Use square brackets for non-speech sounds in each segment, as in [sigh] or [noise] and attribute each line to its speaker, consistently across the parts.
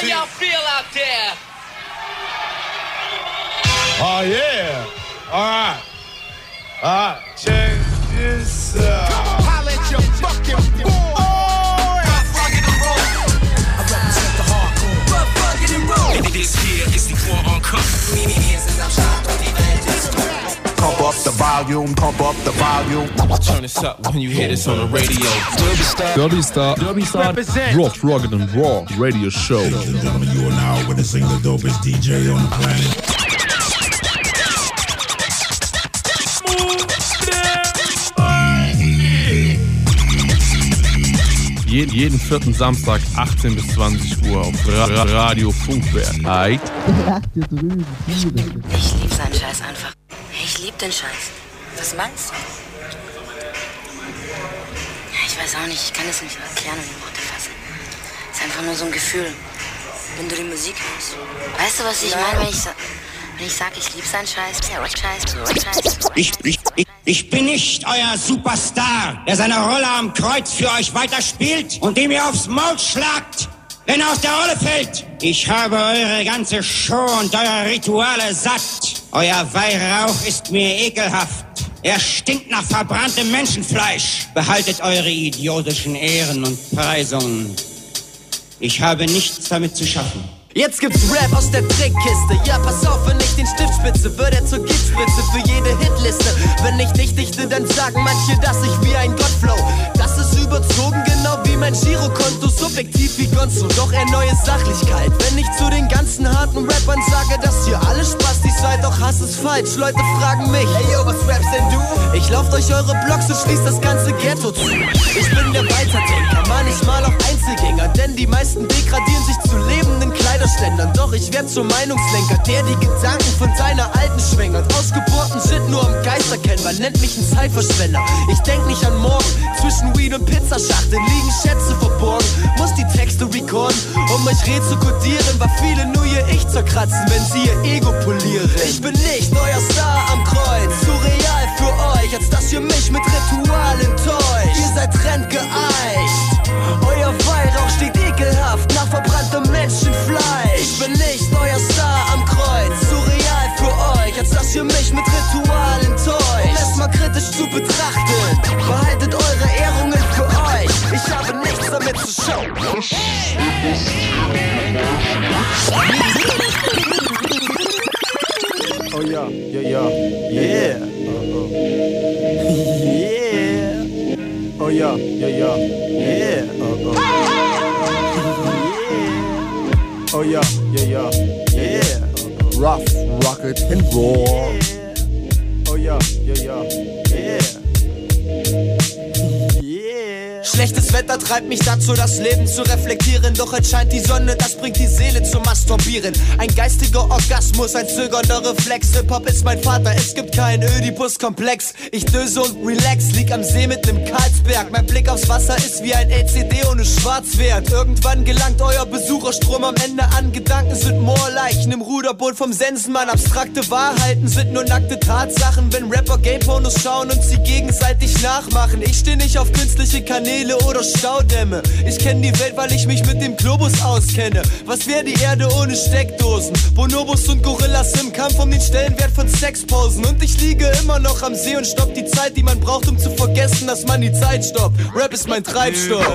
Speaker 1: How y'all feel out there?
Speaker 2: Oh yeah. All right.
Speaker 3: The volume, pump up the volume.
Speaker 4: Turn this up when you hear this on the radio.
Speaker 5: Derby Star, Derby Star, Rough, Rugged and Raw Radio Show.
Speaker 6: Ladies and gentlemen, you are now witnessing the dopest DJ on the planet.
Speaker 5: Jeden, jeden vierten Samstag 18 bis 20 Uhr auf Ra Ra Radio Funkwerk. Heid. [laughs]
Speaker 7: Ich lieb seinen Scheiß einfach. Den Scheiß. Was meinst du? Ja, Ich weiß auch nicht, ich kann es nicht erklären und in Worte fassen. Es ist einfach nur so ein Gefühl. Wenn du die Musik hörst. Weißt du, was ich meine, wenn ich, wenn ich sag, ich lieb seinen Scheiß? Ja, Scheiß, Scheiß.
Speaker 8: Ich, ich, ich, ich bin nicht euer Superstar, der seine Rolle am Kreuz für euch weiterspielt und dem ihr aufs Maul schlagt, wenn aus der Rolle fällt. Ich habe eure ganze Show und eure Rituale satt. Euer Weihrauch ist mir ekelhaft. Er stinkt nach verbranntem Menschenfleisch. Behaltet eure idiotischen Ehren und Preisungen. Ich habe nichts damit zu schaffen.
Speaker 9: Jetzt gibt's Rap aus der Trickkiste. Ja, pass auf, wenn ich den Stift spitze, wird er zur Giftspitze für jede Hitliste. Wenn ich nicht dichte, dann sagen manche, dass ich wie ein Gott flow. Das ist überzogen, genau wie mein Girokonto, subjektiv wie Gonzo. Doch er neue Sachlichkeit. Wenn ich zu den ganzen harten Rappern sage, dass ihr alle Spastis seid, doch Hass ist falsch. Leute fragen mich, hey yo, was rappst denn du? Ich lauft euch eure Blogs und schließt das ganze Ghetto zu. Ich bin der Weiterdenker, manchmal auch Einzelgänger, denn die meisten degradieren sich zu lebenden Kleiderständern. Doch ich werd zum Meinungslenker, der die Gedanken von seiner alten schwängert. Ausgeborten Shit nur am Geist erkennen, man nennt mich einen Zeitverschwender. Ich denk nicht an morgen, zwischen Weed und Pizzaschachteln liegen Schätze verborgen. Muss die Texte recorden, um euch Reh zu kodieren, weil viele nur ihr Ich zerkratzen, wenn sie ihr Ego polieren. Ich bin nicht euer Star am Kreuz, zu real für euch, als dass ihr mich mit Ritualen täuscht. Ihr seid trendgeeicht. Euer Weihrauch steht ekelhaft nach verbranntem Menschenfleisch. Ich bin nicht euer Star am Kreuz, zu real für euch, als dass ihr mich mit Ritualen täuscht. Um es mal kritisch zu betrachten, behaltet eure Ehrungen für euch. Ich habe nichts damit zu schauen.
Speaker 10: Oh yeah, yeah, yeah, yeah. Uh-oh. yeah. Oh yeah, yeah, yeah, yeah. Uh-oh. yeah. Oh yeah, yeah, yeah, yeah. Uh-oh. Rough, rugged and raw. Oh yeah, yeah, yeah,
Speaker 9: Schlechtes Wetter treibt mich dazu, das Leben zu reflektieren. Doch es scheint die Sonne, das bringt die Seele zum Masturbieren. Ein geistiger Orgasmus, ein zögernder Reflex. Hip-Hop ist mein Vater, es gibt keinen Ödipus-Komplex. Ich döse und relax, lieg am See mit nem Karlsberg. Mein Blick aufs Wasser ist wie ein LCD ohne Schwarzwert. Irgendwann gelangt euer Besucherstrom am Ende an. Gedanken sind Moorleichen im Ruderboot vom Sensenmann. Abstrakte Wahrheiten sind nur nackte Tatsachen. Wenn Rapper Gay-Pornos schauen und sie gegenseitig nachmachen. Ich steh nicht auf künstliche Kanäle oder Staudämme. Ich kenn die Welt, weil ich mich mit dem Globus auskenne. Was wäre die Erde ohne Steckdosen? Bonobos und Gorillas im Kampf um den Stellenwert von Sexpausen. Und ich liege immer noch am See und stopp die Zeit, die man braucht, um zu vergessen, dass man die Zeit stoppt. Rap ist mein Treibstoff.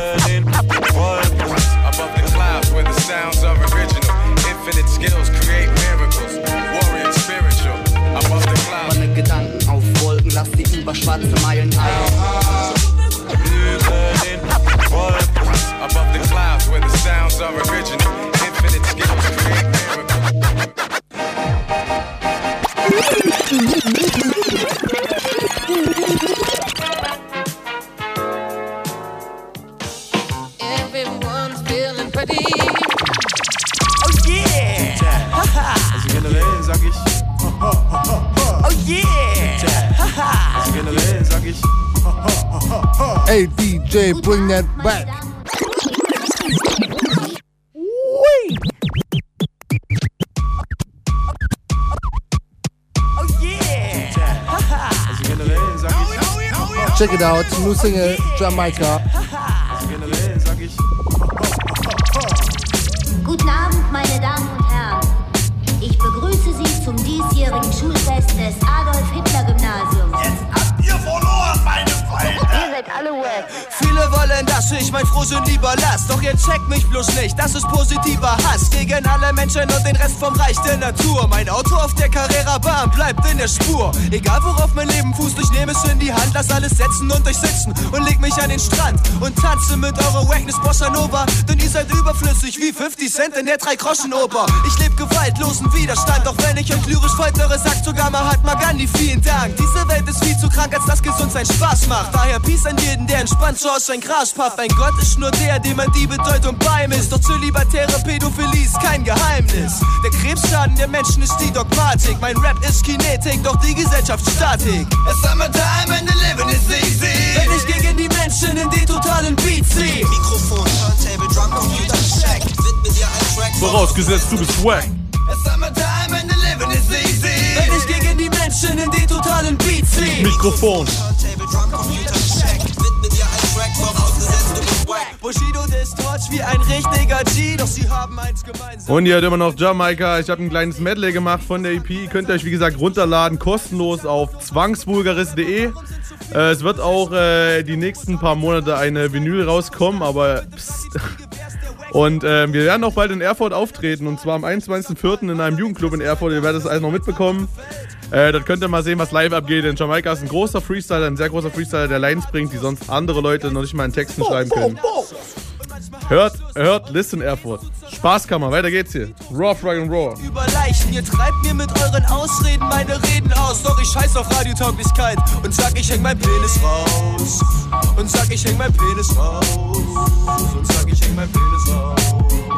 Speaker 11: Infinite skills create miracles. Warrior spiritual. Above the clouds.
Speaker 12: Meine Gedanken auf Wolken, lass die über schwarze Meilen ein.
Speaker 11: Original. Infinite skills create miracles.
Speaker 13: Everyone's feeling pretty.
Speaker 9: Oh yeah!
Speaker 10: Also generell sag ich.
Speaker 9: Oh yeah!
Speaker 10: Also generell sag ich.
Speaker 14: Hey DJ, bring that back. Check it out, new single, Jamaica.
Speaker 9: Arsch, ich mein Frohsinn lieber lass. Doch ihr checkt mich bloß nicht, das ist positiver Hass gegen alle Menschen und den Rest vom Reich der Natur. Mein Auto auf der Carrera-Bahn bleibt in der Spur. Egal worauf mein Leben fußt, ich nehme es in die Hand, lass alles setzen und euch sitzen und leg mich an den Strand und tanze mit eurer Wackness Bossa Nova. Denn ihr seid überflüssig wie 50 Cent in der Drei-Groschen-Oper. Ich leb gewaltlosen Widerstand, auch wenn ich euch lyrisch foltere, sagt sogar Mahatma Gandhi vielen Dank. Diese Welt ist viel zu krank, als dass gesund sein Spaß macht. Daher Peace an jeden, der entspannt so aus sein Gras pafft. Ein Gott ist nur der, dem man die Bedeutung beimisst. Doch zölibatäre Pädophilie ist kein Geheimnis. Der Krebsschaden der Menschen ist die Dogmatik. Mein Rap ist Kinetik, doch die Gesellschaft Statik.
Speaker 15: It's summertime and the living is easy.
Speaker 9: Wenn ich gegen die Menschen in den totalen Beat zieh.
Speaker 15: Mikrofon, Turntable, Drum, Computer, Check. Widme dir ein Track.
Speaker 5: Vorausgesetzt, du bist wack.
Speaker 15: It's summertime and the living is easy.
Speaker 9: Wenn ich gegen die Menschen in den totalen Beat zieh.
Speaker 5: Mikrofon.
Speaker 15: Turntable, Drum, Computer, Wack.
Speaker 9: Bushido distorch wie ein richtiger G, doch sie haben eins gemeinsam.
Speaker 5: Und ihr hört immer noch Jamaika. Ich habe ein kleines Medley gemacht von der EP. Könnt ihr euch, wie gesagt, runterladen, kostenlos auf zwangsvulgaris.de. Äh, es wird auch äh, die nächsten paar Monate eine Vinyl rauskommen, aber psst. Und äh, wir werden auch bald in Erfurt auftreten und zwar am 21.04. in einem Jugendclub in Erfurt. Ihr werdet das alles noch mitbekommen. Äh, das könnt ihr mal sehen, was live abgeht. Denn Jamaika ist ein großer Freestyler, ein sehr großer Freestyler, der Lines bringt, die sonst andere Leute noch nicht mal in Texten schreiben können. Hört, hört, listen Erfurt. Spaßkammer, weiter geht's hier. Raw, Rock and Raw.
Speaker 9: über Leichen. Ihr treibt mir mit euren Ausreden meine Reden aus. Doch ich scheiß auf Radiotauglichkeit und sag, ich häng mein Penis raus. Und sag, ich häng mein Penis raus. Und sag, ich häng mein Penis raus.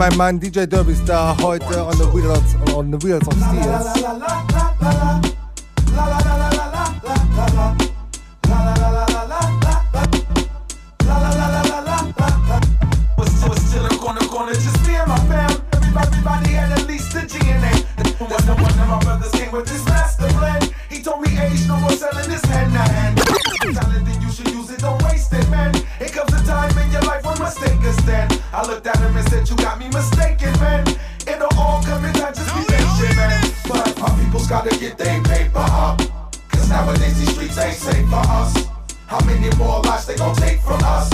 Speaker 9: Mein
Speaker 14: Mann DJ Derby da heute on the wheels, on the wheels of Steel.
Speaker 13: was, was still in corner, corner, just me and my fam. Everybody, everybody had at least a G in it. That's when one of my brothers came with this master plan. He told me, age no more selling this hand to hand. Talent, then you should use it, don't waste it, man. It comes a time in your life when mistakes stand. I looked at him and said, You got me mistaken, man. It'll all come in time, just be patient, man. But our people's gotta get their paper up. Cause nowadays these streets ain't safe for us. How many more lives they gon' take from us?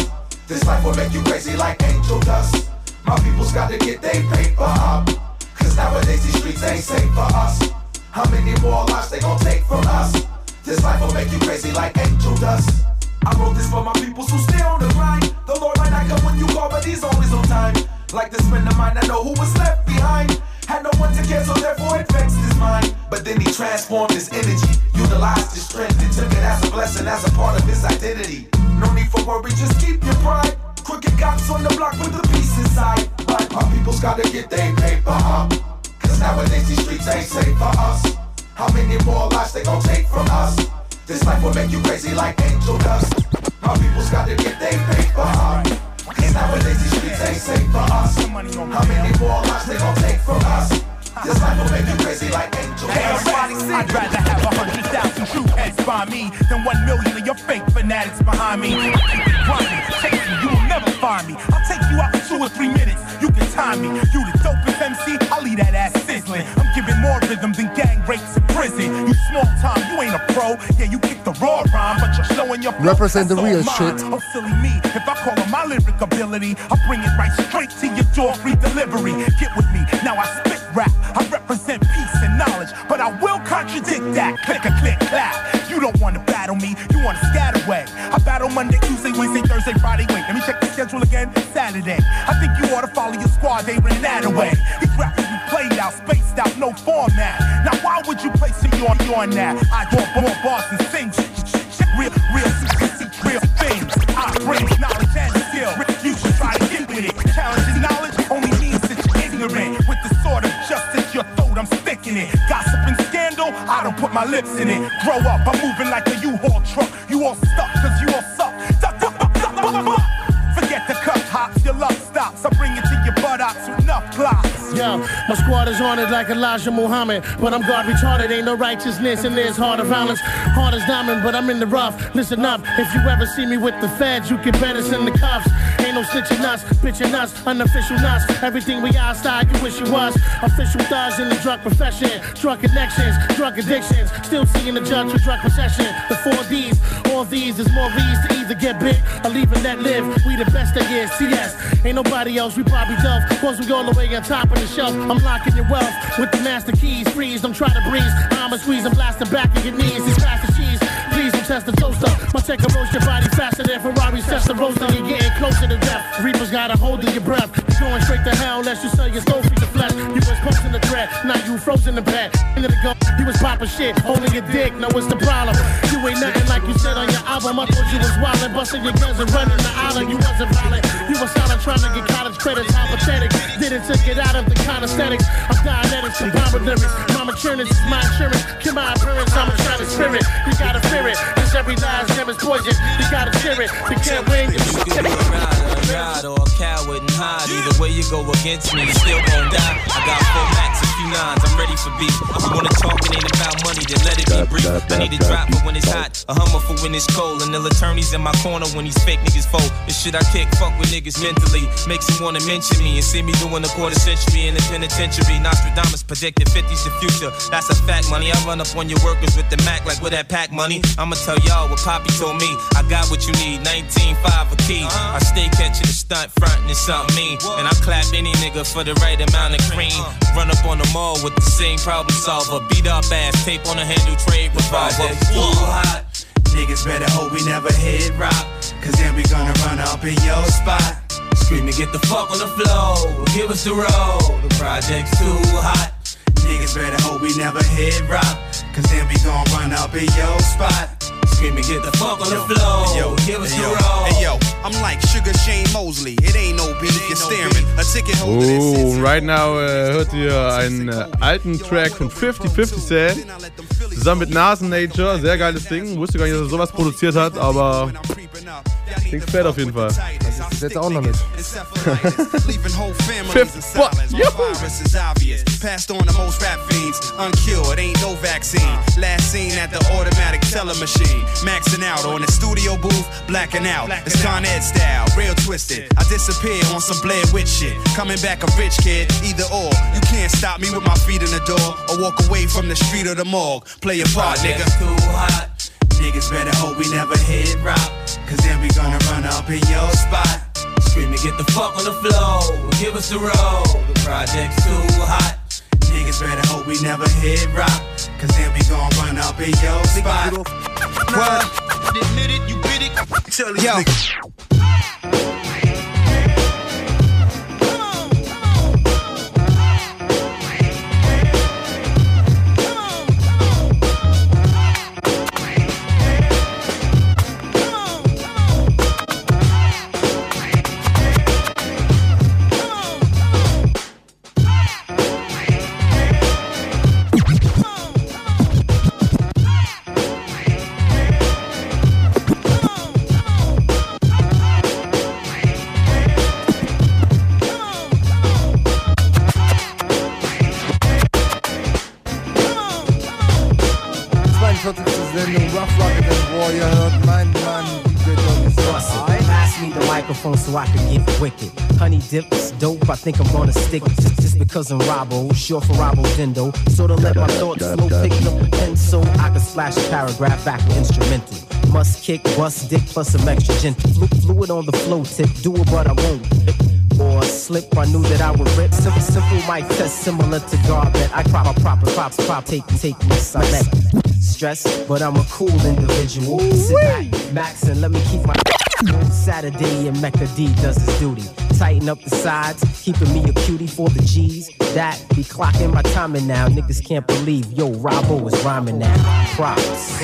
Speaker 13: This life will make you crazy like angel dust. My people's gotta get their paper up. Cause nowadays these streets ain't safe for us. How many more lives they gon' take from us? This life will make you crazy like angel dust. I wrote this for my people, so stay on the grind. The Lord might not come when you call, but he's always on time. Like this friend of mine, I know who was left behind. Had no one to care, so therefore it vexed his mind. But then he transformed his energy, utilized his strength, and took it as a blessing, as a part of his identity. No need for worry, just keep your pride. Crooked cops on the block with the peace inside. But my people's gotta get their paper up. Cause nowadays these streets ain't safe for us. How many more lives they gon' take from us? This life will make you crazy like angel dust. My people's gotta get their paper up. Cause nowadays these streets ain't safe for us. How many more lives they gon' take from us? This life will make you crazy like angel
Speaker 16: Hey,
Speaker 13: dust.
Speaker 16: I'd rather have a hundred thousand true heads by me than one million of your fake fanatics behind me. Keep it grinding, chasing, you will never find me. I'll take you out in two or three minutes. You can time me. You the dopest MC, I'll leave that ass sizzling. I'm giving more rhythm than gang rapes in prison. You small time, a pro. Yeah, you kick the raw rhyme, but you're showing your.
Speaker 14: Represent the real shit.
Speaker 16: Oh, silly me. If I call on my lyric ability, I'll bring it right straight to your door, free delivery. Get with me. Now I spit rap. I represent peace and knowledge, but I will contradict that. Click a click clap. You don't want to battle me, you want to scatter away. I battle Monday, Tuesday, Wednesday, Thursday, Friday. Wait, let me check the schedule again. Saturday. I think you ought to follow your squad, they ran that away. These rappers played out, spaced out, no format. On that? I want more bars and sing real, real, real things. I bring knowledge and skill. You should try to get with it. Challenging knowledge only means that you're ignorant. With the sword of justice, your throat, I'm sticking it. Gossip and scandal, I don't put my lips in it. Grow up, I'm moving like a U-Haul truck.
Speaker 17: My squad is it like Elijah Muhammad. But I'm God retarded, ain't no righteousness, in this heart of violence. Hard as diamond, but I'm in the rough. Listen up, if you ever see me with the feds, you can better send the cuffs. Ain't no snitching us, bitching us, unofficial nuts. Everything we outside, you wish you was. Official thugs in the drug profession, drug connections, drug addictions. Still seeing the judge for drug possession. The four D's, all these is more V's to either get bit or leave and let live. We the best there is, CS. Ain't nobody else, we Bobby Duff. Cause we all the way on top of the shelf. I'm locking your wealth with the master keys. Freeze, don't try to breeze. I'ma squeeze and blast the back of your knees. It's fast as cheese. Please don't test the toaster. Will roast your body faster than Ferrari's test the roaster. You're getting closer to death. Reapers got a hold of your breath. You're going straight to hell unless you sell your soul for the flesh. You was posting the threat, now you frozen the bed. Into the gun, you was popping shit, holding your dick. Now what's the problem? You ain't nothing like you said on your album. I thought you was wildin', busting your guns and running the island. You wasn't violent. You was silent trying to get college credits. How pathetic. Didn't take it out of the kinesthetics. I'm dianetics, combined with lyrics. Mama churners is my insurance. Kill my appearance, I'm a to spirit. You gotta fear it. Cause every last name is poison. You gotta cheer it. You can't win.
Speaker 18: You can be a rider, a ride, or a coward and hide. Either way you go against me, you still gon' die. I got four max, a few nines, I'm ready for beef. You wanna talk, it ain't about money, then let it be brief. I need a drop for when it's hot, a hummer for when it's cold. And the attorneys in my corner when these fake niggas fold. This shit I kick, fuck with niggas mentally. Makes them wanna mention me and see me doing a quarter century in the penitentiary. Nostradamus predicted 50's the future. That's a fact, money. I run up on your workers with the Mac like with that pack money. I'ma tell y'all what Poppy told me. I got what you need, 19.5 a key. I stay catching the stunt front and it's something mean. And I clap any nigga for the right amount of cream. Run up on them all with the same problem solver. Beat up ass, tape on the handle, trade revolver.
Speaker 19: Too hot. Niggas better hope we never hit rock. Cause then we gonna run up in your spot.
Speaker 18: Screaming, get the fuck on the floor. Give us the road. The project's too hot.
Speaker 19: Niggas better hope we never hit rock. Cause then we gon' run up in your spot.
Speaker 18: Screaming, get the fuck on the floor.
Speaker 19: Yo,
Speaker 18: Give us the
Speaker 19: yo,
Speaker 18: road.
Speaker 19: Hey yo, I'm like Sugar Shane Mosley. It ain't no beef, you're staring. A ticket holder
Speaker 5: Oh, right now äh, hört ihr einen äh, alten Track von 50 50 Cent zusammen mit Nasen Nature. Sehr geiles Ding. Wusste gar nicht, dass er sowas produziert hat, aber klingt fett auf jeden Fall.
Speaker 14: Das ist jetzt auch noch [laughs]
Speaker 19: virus is obvious. Passed on to most rap fiends. Uncured, ain't no vaccine. Last seen at the automatic teller machine. Maxing out on the studio booth, blacking out. It's Con Ed style, real twisted. I disappear on some Blair Witch shit. Coming back a rich kid, either or. You can't stop me with my feet in the door or walk away from the street or the morgue. Play your part, nigga.
Speaker 18: Too hot.
Speaker 19: Niggas better hope we never hit rock. Cause then we gonna run up in your spot.
Speaker 18: Screaming, get the fuck on the floor. Give us the road. The project's too hot.
Speaker 19: Niggas better hope we never hit rock. Cause then we gon' run up in your spot. What?
Speaker 20: Admit it, you bid it.
Speaker 19: Tell these niggas.
Speaker 21: I think I'm gonna stick just, because I'm Rob-O, short for Robbo Dindo. Sorta let my thoughts flow, picking up the pencil. I can slash a paragraph back with instrumental. Must kick, bust dick, plus some extra gentle. Flu- Fluid on the flow tip, do it but I won't. Or slip, I knew that I would rip. Simple, simple mic test, similar to Garbet. I prop, proper props, prop, take, take this, I let stress, but I'm a cool individual. Sit back, max, and let me keep my Saturday and Mecca D does his duty. Tighten up the sides, keeping me a cutie for the G's. That be clocking my timing now. Niggas can't believe, yo, Rob-O is rhyming now. Props.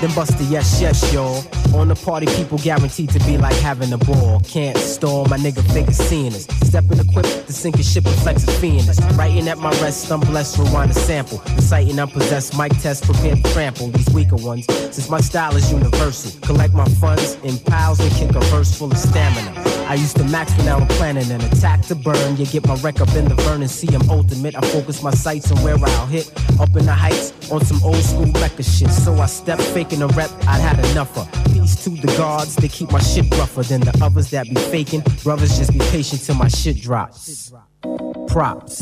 Speaker 21: Then bust the yes, yes, y'all. On the party, people guaranteed to be like having a ball. Can't stall, my nigga figure seeing us. Stepping equipped to sink a ship and flex a fiendus. Writing at my rest, I'm blessed, rewind a sample. Reciting unpossessed, mic test, prepared to trample these weaker ones. Since my style is universal, collect my funds in piles and kick a verse full of stamina. I used to max when I'm planning an attack to burn. You get my wreck up in the burn and see I'm ultimate. I focus my sights on where I'll hit. Up in the heights on some old school Mecca shit. So I step faking a rep, I'd had enough of. Peace to the guards, they keep my shit rougher than the others that be faking. Brothers just be patient till my shit drops. Props.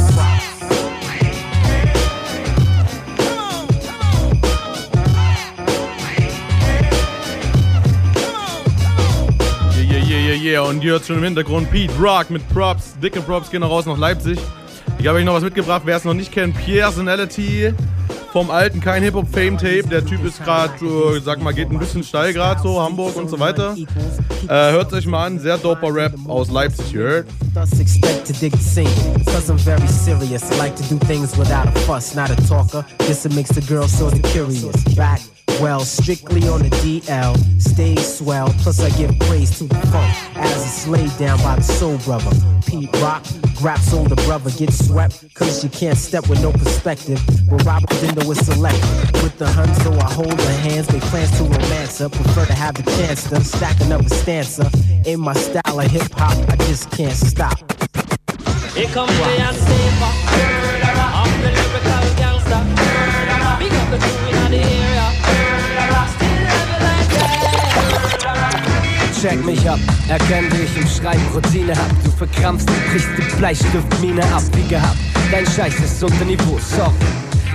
Speaker 5: Yeah, yeah, yeah. Und ihr hört schon im Hintergrund Pete Rock mit Props. Dicke Props gehen noch raus nach Leipzig. Ich habe euch noch was mitgebracht, wer es noch nicht kennt. Personality vom alten Kein Hip-Hop Fame Tape. Der Typ ist gerade, äh, sag mal, geht ein bisschen steil gerade so, Hamburg und so weiter. Äh, hört euch mal an, sehr doper Rap aus Leipzig, ihr hört.
Speaker 21: Thus expect to dig scene. Cause I'm very serious. Like to do things without a fuss, not a talker. This it makes the girl of curious. Back, well, strictly on the DL. Stay swell, plus I give praise to the funk. As it's laid down by the soul brother. Pete Rock, Grap's older brother gets swept. Cause you can't step with no perspective. But Robert Dindo is select. With the hun, so I hold her hands. They plans to romance her. Prefer to have the chance to stack another stanza. In my style of hip hop, I just can't stop.
Speaker 22: Here comes the unsafer. I'm the lyrical gangster. Big up the
Speaker 21: Check mich ab, erkenn wie ich im Schreiben Routine hab. Du verkrampfst und brichst die Bleistiftmine ab, wie gehabt. Dein Scheiß ist unter Niveau, sorry.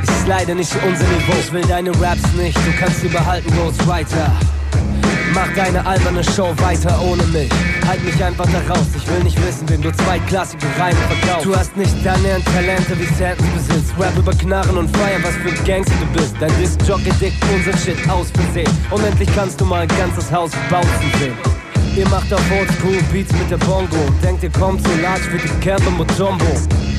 Speaker 21: Ist leider nicht unser Niveau. Ich will deine Raps nicht, du kannst sie behalten, Ghostwriter. Mach deine alberne Show weiter ohne mich. Halt mich einfach da raus, ich will nicht wissen, wem du zweitklassige Reime verkaufst. Du hast nicht annähernd Talente wie Santons besitzt. Rap über Knarren und Feiern, was für ein Gangster du bist. Dein Disc-Jockey dickt unser Shit aus Versehen. Und endlich kannst du mal ein ganzes Haus bouncen sehen. Ihr macht auf Oldschool Beats mit der Bongo denkt, ihr kommt so large wie die Camper Mutombo.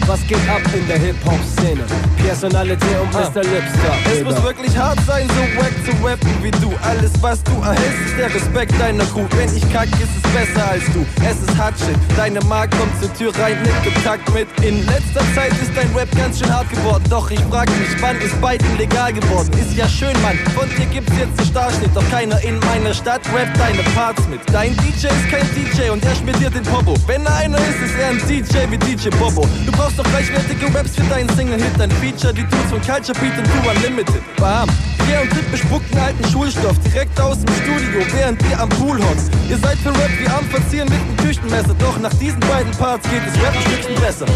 Speaker 21: Was geht ab in der Hip-Hop-Szene? Personality und Mr. Lipstar.
Speaker 9: Es muss wirklich hart sein, so wack zu rappen wie du. Alles, was du erhältst, ist der Respekt deiner Crew. Wenn ich kack, ist es besser als du. Es ist hart shit. Deine Mark kommt zur Tür rein, nimmt Kontakt mit. In letzter Zeit ist dein Rap ganz schön hart geworden. Doch ich frag mich, wann ist Biden legal geworden? Ist ja schön, Mann. Von dir gibt's jetzt einen Starschnitt. Doch keiner in meiner Stadt rappt deine Parts mit. Dein DJ ist kein DJ und er schmiert dir den Popo. Wenn er einer ist, ist er ein DJ wie DJ Bobo. Du brauchst doch gleichwertige Raps für deinen Single-Hit. Dein Feature, die Dudes von Culture Beat und du Unlimited. Bam. Pierre und Tipp bespucken alten Schulstoff direkt aus dem Studio, während ihr am Pool hockt. Ihr seid für Rap wie am Verzieren mit dem Küchenmesser. Doch nach diesen beiden Parts geht es Rap ein Stückchen besser.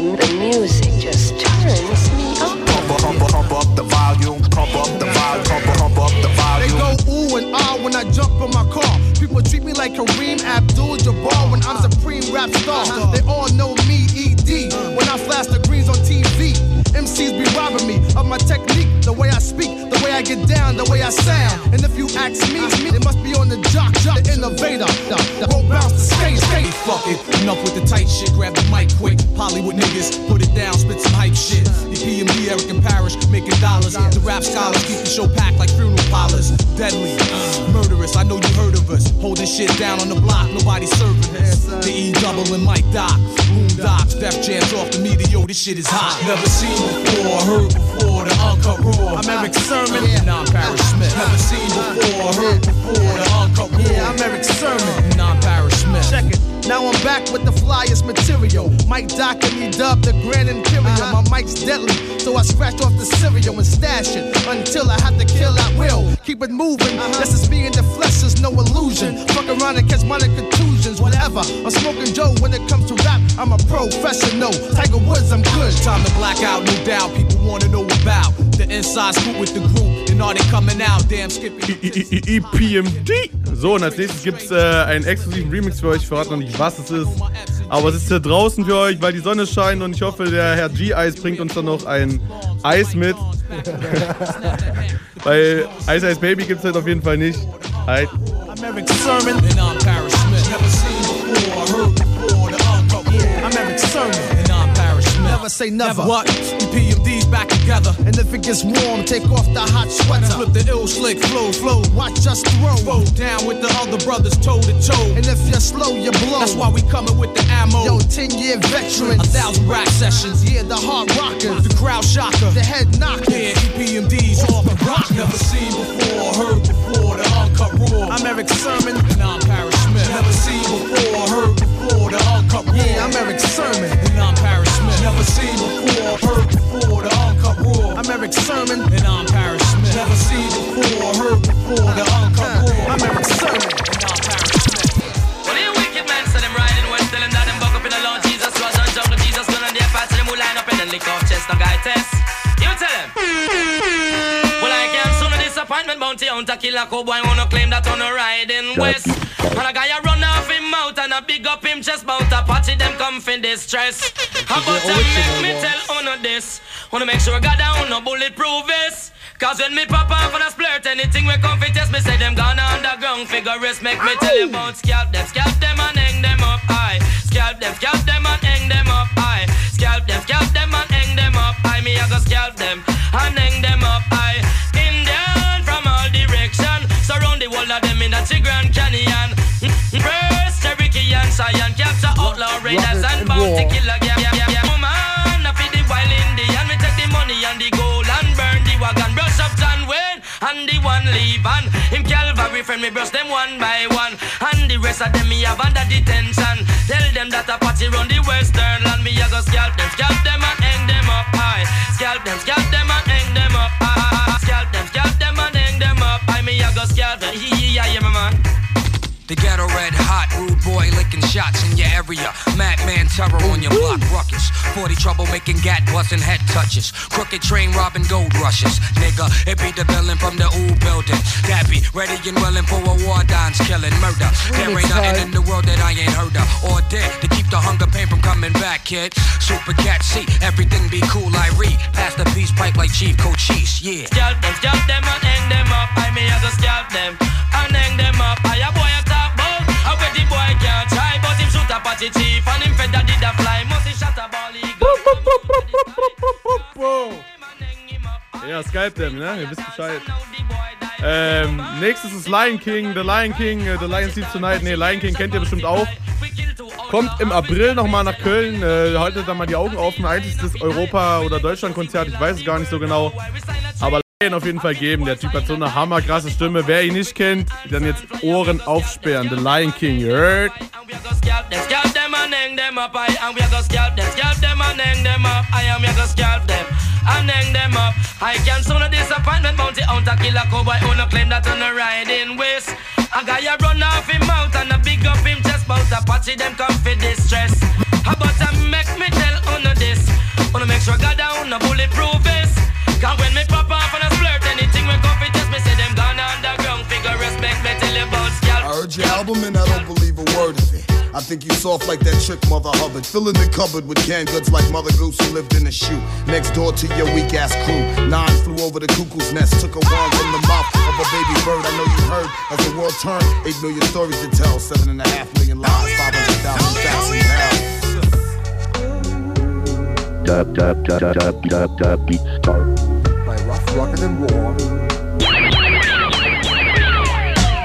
Speaker 22: The, the
Speaker 3: music just turns me on.
Speaker 11: Pump up, pump up, pump up the volume, pump up the volume, pump up, pump up the
Speaker 23: They go ooh and ah when I jump in my car. People treat me like Kareem Abdul-Jabbar when I'm supreme rap star. They all know me, ED, when I flash the greens on TV. MCs be robbing me of my technique, the way I speak, the way I get down, the way I sound. And if you ask me, it must be on the jock, the innovator. The, the bounce the skate, skate.
Speaker 24: Fuck it. Enough with the tight shit. Grab the mic quick. Hollywood niggas, put it down, spit some hype shit. The PMD, Erick and Parrish, making dollars. The rap scholars keep the show packed like funeral parlors. Deadly, murderous. I know you heard of us. Holding shit down on the block, nobody serving us. The E double and Mike Doc. Boom Docs, Def Jams off the media. This shit is hot. Never seen before, heard before. The uncut raw.
Speaker 23: I'm Erick Sermon.
Speaker 24: And I'm Parrish Smith. Never seen before, heard before. The uncut raw.
Speaker 23: Yeah, I'm Erick Sermon.
Speaker 24: And I'm Parrish Smith.
Speaker 23: Check it. Now I'm back with the flyest material. Mike Doc and me dubbed the Grand Imperial. Uh-huh. My mic's deadly, so I scratch off the cereal and stash it until I have to kill at will. Keep it moving. Uh-huh. This is me in the flesh, there's no illusion. Fuck around and catch minor contusions, whatever. I'm smoking Joe when it comes to rap. I'm a professional. Tiger Woods, I'm good.
Speaker 24: Time to black out, no doubt. People wanna know about the inside scoop with the group. And are they coming out? Damn, skipping.
Speaker 5: EPMD. So, und als nächstes gibt's äh, einen exklusiven Remix für euch. Ich verrate noch nicht, was es ist. Aber es ist hier draußen für euch, weil die Sonne scheint und ich hoffe, der Herr G-Eis bringt uns dann noch ein Eis mit. [laughs] weil Ice Ice Baby gibt's halt auf jeden Fall nicht. Halt.
Speaker 23: I'm Eric Sermon.
Speaker 24: And I'm Parrish Smith. Never seen before, heard before. The uncut raw.
Speaker 23: I'm Eric Sermon.
Speaker 24: And I'm Parrish Smith.
Speaker 23: Never say never.
Speaker 24: What? EPMD's back together.
Speaker 23: And if it gets warm, take off the hot sweater.
Speaker 24: Flip the ill slick, flow, flow.
Speaker 23: Watch us throw.
Speaker 24: Roll down with the other brothers toe to toe.
Speaker 23: And if you're slow, you blow.
Speaker 24: That's why we coming with the ammo.
Speaker 23: Yo, 10 year veterans.
Speaker 24: A thousand rack sessions.
Speaker 23: Yeah, the hard rockers.
Speaker 24: The crowd shocker.
Speaker 23: The head knocker.
Speaker 24: Yeah, EPMD's off the rock. Never seen before, heard before. The uncut raw.
Speaker 23: I'm Erick Sermon.
Speaker 24: And I'm Parrish Smith. Never seen before, heard before. The uncut raw.
Speaker 23: Yeah, I'm Erick Sermon.
Speaker 24: And I'm Smith. Never seen before, heard before. The uncut raw.
Speaker 23: I'm Erick Sermon.
Speaker 24: And I'm Parrish Smith. Never seen before, heard before. The uncut raw.
Speaker 23: I'm Erick Sermon.
Speaker 24: And I'm Parrish Smith.
Speaker 25: Well, the wicked man said them riding west, tell them that them buck up in the Lord Jesus was on jungle Jesus, gun on their parts, them who line up and then lick off chest, no guy test. You tell them. Well, I can't soon a disappointment bounty hunter killer cowboy wanna claim that on a riding west. And a guy a run a big up him chest bout a patchy them come for distress. How about I make me tell uno this? Wanna make sure God down no bulletproof vest. Cause when me pop off and I splurt anything we come fit test me say them gone underground. Figure rest make me tell you about scalp them scalp them and hang them up high. Scalp them scalp them and hang them up high. Scalp them scalp them and hang them up high. Me I go scalp them and hang them up high. Indian from all direction. Surround the whole of them in a Grand Canyon. First Cherokee and Cheyenne capture outlaw raiders and bounty killer yeah, yeah, yeah, yeah. Woman I feed the wild Indian. Me take the money and the gold and burn the wagon. Brush up John Wayne and the one leave and him Calvary friend me brush them one by one. And the rest of them me have under detention. Tell them that a party run the western land. Me a go scalp them scalp them and hang them up high. Scalp them scalp them and hang them up high. Scalp them scalp them and hang them up high. Me a go scalp them. Yeah yeah my man.
Speaker 26: The ghetto red hot, rude boy licking shots in your area. Madman terror on your block, ruckus. 40 trouble making gat busting head touches. Crooked train robbing gold rushes. Nigga, it be the villain from the old building. That be ready and willing for a war dance, killing murder. There ain't nothing in the world that I ain't heard of or did to keep the hunger pain from coming back, kid. Super cat see everything be cool. I read past the peace pipe like Chief Cochise, yeah.
Speaker 25: Scalp them, scalp them and hang them up. I may have to scalp them and hang them up. I a boy a talk bout. I where the boy can't try, but him shoot up at the chief and him fed that did a fly. Must he shot a ball he
Speaker 5: Ja, Skype them, ne? Ihr wisst Bescheid. Ähm, nächstes ist Lion King, The Lion King, äh, The Lion Sleeps Tonight. Ne, Lion King kennt ihr bestimmt auch. Kommt im April nochmal nach Köln. Äh, haltet da mal die Augen offen. Eigentlich ist das Europa- oder Deutschland-Konzert, ich weiß es gar nicht so genau. Aber auf jeden Fall geben. Der Typ hat so eine hammerkrasse Stimme. Wer ihn nicht kennt, dann jetzt Ohren aufsperren. The Lion King,
Speaker 25: them and hang them up. I a a can soon a disappointment bounty hunter killer cowboy who no claim that on a riding waist. A guy a run off him mouth and a big up him chest bout a patchy them come for distress. How about I make me tell uno this? Wanna make sure God down a bulletproof vest. Cause when me pop I
Speaker 27: think you soft like that trick Mother Hubbard. Filling the cupboard with canned goods like Mother Goose who lived in a shoe. Next door to your weak ass crew. Nine flew over the cuckoo's nest, took a worm from the mouth of a baby bird. I know you heard as the world turned. Eight million stories to tell, seven and a half million lives, five hundred thousand facts in hell.
Speaker 28: Dub dub dub dub dub dub beat star.
Speaker 14: By Rough Rugged and Raw.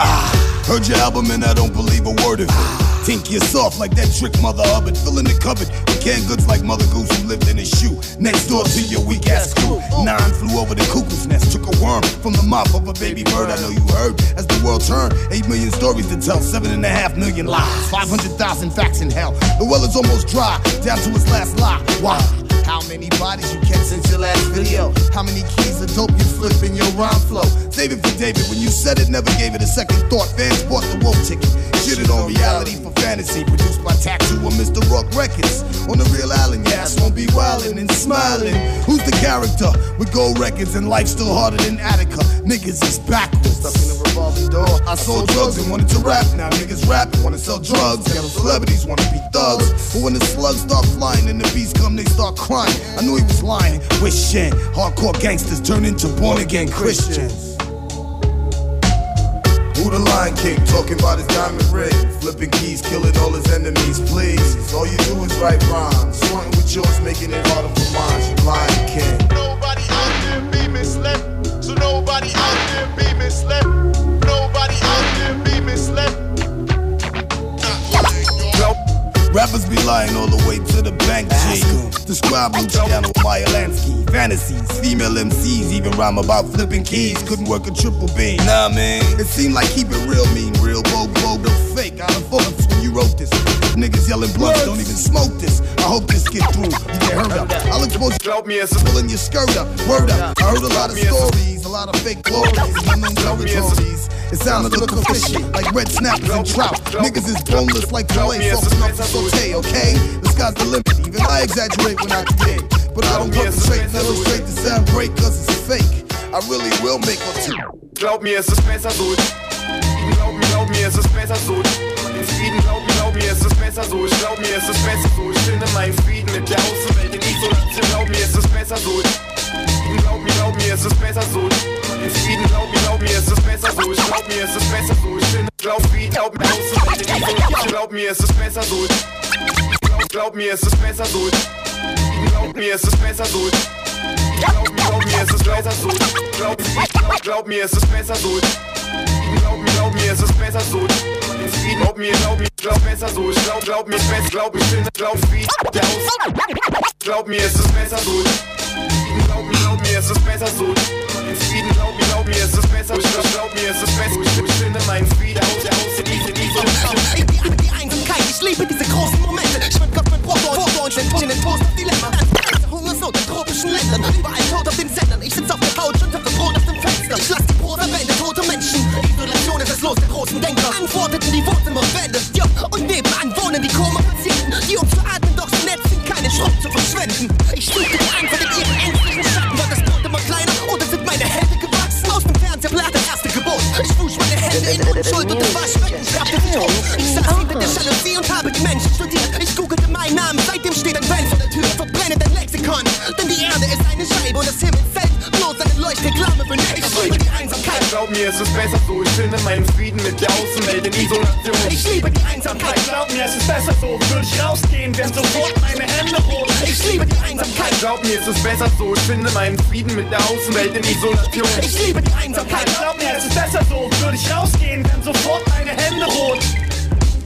Speaker 14: Ah.
Speaker 27: Heard your album and I don't believe a word of it. Think you're soft like that trick Mother Hubbard. Filling the cupboard canned goods like Mother Goose who lived in a shoe. Next door to your weak ass crew. Nine flew over the cuckoo's nest. Took a worm from the mouth of a baby bird. I know you heard as the world turned. Eight million stories to tell. Seven and a half million lies. Five hundred thousand facts in hell. The well is almost dry. Down to its last lie. Why? How many bodies you kept since your last video? How many keys of dope you flip in your rhyme flow? Save it for David. When you said it, never gave it a second thought. Fans bought the wolf ticket. Shit it on reality for fantasy. Produced by Tattoo and Mr. Rock Records. On the real Allen, yeah, ass won't be wildin' and smiling. Who's the character? With gold records and life still harder than Attica. Niggas is backwards. Stuck in a revolving door. I sold drugs and wanted to rap. Now niggas rap and wanna sell drugs. Ghetto celebrities wanna be thugs. But when the slugs start flying and the bees come, they start crying. I knew he was lying. Wishing hardcore gangsters turn into born again Christians. Who the Lion King talking about his diamond ring? Flipping keys, killing all his enemies, please. All you do is write rhymes. Swanting with yours, making it harder for mine. Lion King. Rappers be lying all the way to the bank, G. Describe Luciano Meyer Lansky. Fantasies, female MCs even rhyme about flipping keys. Couldn't work a triple beam. Nah, man. It seemed like keep it real mean, real bold, bold, no fake. Out of focus when you wrote this. Niggas yelling blunts, don't even smoke this. I hope this get through. You get hurt up. I'll expose
Speaker 29: Glaub mir, es
Speaker 27: pulling your skirt up. Word up. I heard a lot of stories, a lot of fake glories, unknown territories. It sounded a little fishy, like red snappers and trout. Niggas is boneless like filet, enough to saute, okay? The sky's the limit, even I exaggerate when I create. But I don't perpetrate, illustrate the sound great cause it's fake. I really will make a two.
Speaker 29: Glaub mir, es ist besser so. Mir, glaub mir, es ist besser so. In Frieden, glaub mir, glaub mir, es ist besser so. Ich glaub mir, es ist besser so. Ich finde meinen Frieden mit der Außenwelt in Isolation. Glaub mir, es ist besser so. Glaub mir, glaub mir, es ist besser so. In Frieden, glaub mir, glaub mir, es ist besser so. Ich glaub mir, es ist besser so. Ich finde, glaub Frieden, glaub mir, Außenwelt in Isolation. Glaub mir, es ist besser so. Glaub, glaub mir, es ist besser so. Glaub mir, es ist besser so. Glaub mir, glaub mir, es ist besser so. Glaub, glaub, glaub mir, es ist besser so. Glaub mir, glaub mir, es ist besser so. Glaub mir, glaub mir, glaub besser so. Ich glaub, glaub mir, besser, glaub ich bin, glaub wie der Aus. Glaub mir, es ist besser so. Glaub mir, glaub mir, es ist besser so. Frieden, glaub mir, glaub mir, es ist besser. Ich glaub, mir, es ist besser. Ich, finde meinen Frieden aus der Aus, diese, Mir, es ist besser so. Ich finde meinen Frieden mit der Außenwelt in Isolation.
Speaker 9: Ich liebe die Einsamkeit.
Speaker 29: Glaub mir, es ist besser so. Würde ich rausgehen, wären sofort meine Hände rot.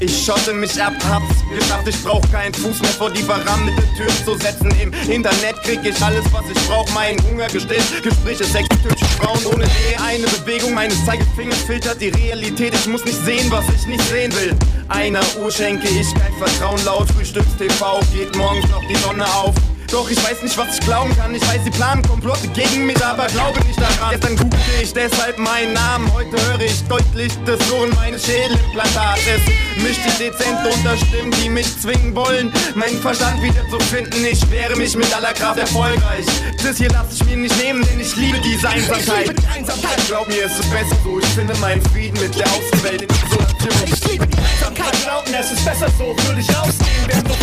Speaker 9: Ich
Speaker 29: schotte mich ab, hab's geschafft, ich brauch keinen Fuß mehr vor die verrammelte Tür zu setzen. Im Internet krieg ich alles, was ich brauch, meinen Hunger gestillt. Gespräche, Sex, tödliche Frauen ohne Ehe. Eine Bewegung meines Zeigefingers filtert die Realität. Ich muss nicht sehen, was ich nicht sehen will. Einer Uhr schenke ich kein Vertrauen laut. Frühstücks TV geht morgens noch die Sonne auf. Doch ich weiß nicht, was ich glauben kann. Ich weiß, sie planen Komplotte gegen mich, aber glaube nicht daran. Gestern googelte ich deshalb meinen Namen. Heute höre ich deutlich das Surren meines Schädelimplantates. Mischt die dezent unter Stimmen, die mich zwingen wollen, meinen Verstand wieder zu finden. Ich wehre mich mit aller Kraft erfolgreich. Das hier lasse ich mir nicht nehmen, denn ich liebe diese Einsamkeit.
Speaker 9: Ich liebe die Einsamkeit.
Speaker 29: Glaub mir, es ist besser so. Ich finde meinen Frieden mit der Außenwelt in Isolation.
Speaker 9: Ich liebe die Einsamkeit.
Speaker 30: glauben, es ist besser so, würde ich rausgehen, wär sofort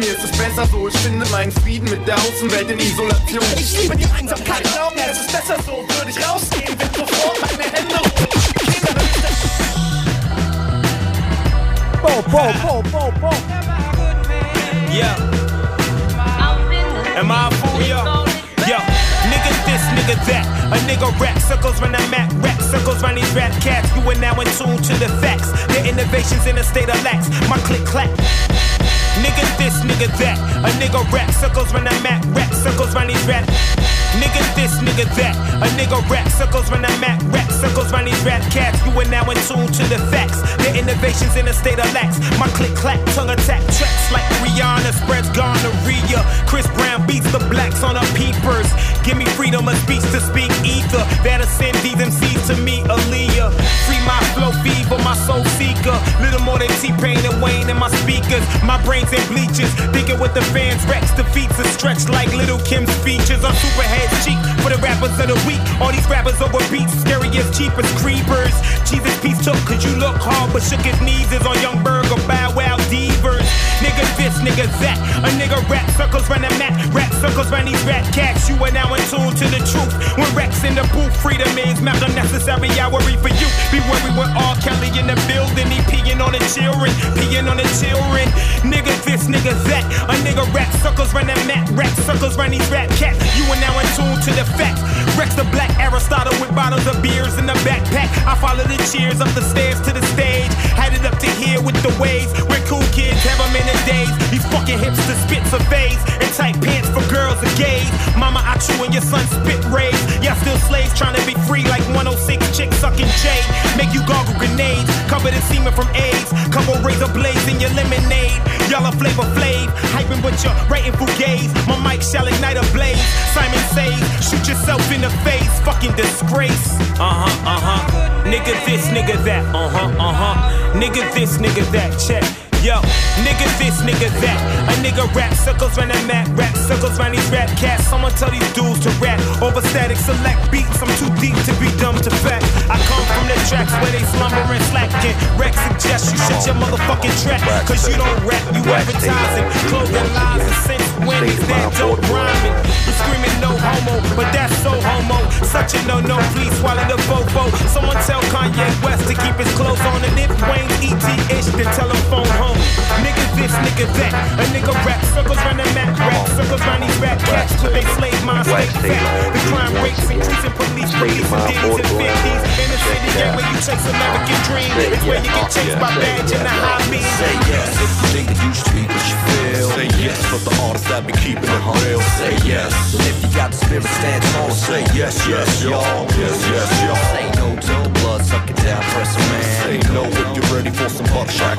Speaker 30: Einsamkeit.
Speaker 29: Glaub mir, es besser so. Ich finde meinen Frieden mit der Außenwelt in Isolation.
Speaker 30: Ich liebe die Einsamkeit. Glaub mir, es ist besser so, würde ich rausgehen, wär sofort meine Hände rot.
Speaker 14: Bo, bo, bo, bo, bo.
Speaker 31: Yeah. Am I a fool, yo? Yo, nigga this, nigga that. A nigga rap circles when I'm at rap circles round these rap cats. You are now in tune to the facts. The innovations in a state of lax. My click clap. Nigga this, nigga that. A nigga rap circles when I'm at rap circles round these rap. Nigga this, nigga that. A nigga rap circles when I'm at rap circles round these rap cats. You are now in tune to the facts. The innovations in a state of lax. My click clap, tongue attack tracks like Rihanna spreads gonorrhea. Chris Brown beats the blacks on her peepers. Give me freedom of speech to speak either. That'll send these MCs to me, Aaliyah. Free my flow fever, my soul seeker. Little more than T-Pain and Wayne in my speakers. My brains in bleachers. Thinking with the fans, Rex defeats are stretched like Little Kim's features. I'm super cheap for the rappers of the week. All these rappers over beats, scary as cheap as creepers. Jesus peace took cause you look hard, but shook his knees is on Young Berg or Bow Wow. Nigga this, nigga that. A nigga rap circles round the mat. Rap circles round these rat cats. You are now in tune to the truth. When Rex in the booth, freedom is not unnecessary. I worry for you. Be worried with R. Kelly in the building. He peeing on the children. Peeing on the children. Nigga this, nigga that. A nigga rap circles round the mat. Rap circles round these rat cats. You are now in tune to the facts. Rex the black Aristotle with bottles of beers in the backpack. I follow the cheers up the stairs to the stage. Had it up to here with the waves. In the days. These fucking hipsters spit for phase. And tight pants for girls and gays. Mama, I chew and your son spit rays. Y'all still slaves trying to be free like 106 chicks sucking J. Make you gargle grenades. Covered in semen from AIDS. Couple razor blades in your lemonade. Y'all a flavor flav. Hyping but you're writing fugazi. My mic shall ignite a blaze. Simon says, shoot yourself in the face. Fucking disgrace. Uh huh, uh huh. Nigga this, nigga that. Uh huh, uh huh. Nigga this, nigga that. Check. Yo, nigga this, nigga that. A nigga rap circles round that mat, rap circles round these rap cats. Someone tell these dudes to rap. Over static select beats, I'm too deep to be dumb to fact. I come from the tracks where they slumber and slacking. Rex suggests you shut your motherfucking trap. Cause you don't rap, you advertising. Clothing lies and since when is that dope rhyming? You screaming no homo, but that's so homo. Such a no no, please swallow the fofo. Someone tell Kanye West to keep his clothes on. And if Wayne's ET ish, then tell him phone home. Nigga this, nigga that. A nigga rap circles round the mat, rap circles round these rap cats till they slave minds stay fat. The crime rates increasing, police, police, and D's and 50s. In the city, yeah, where you chase American dream. It's where you get chased by badge and the high beam.
Speaker 32: Say yes, nigga, you speak what you feel. Say yes for the artists that be keeping it real. Say yes, if you got the spirit, stand tall. Say yes, yes, y'all. Yes, yes, y'all. Say no to the blood sucking down, press a man. Say no if you're ready for some buckshot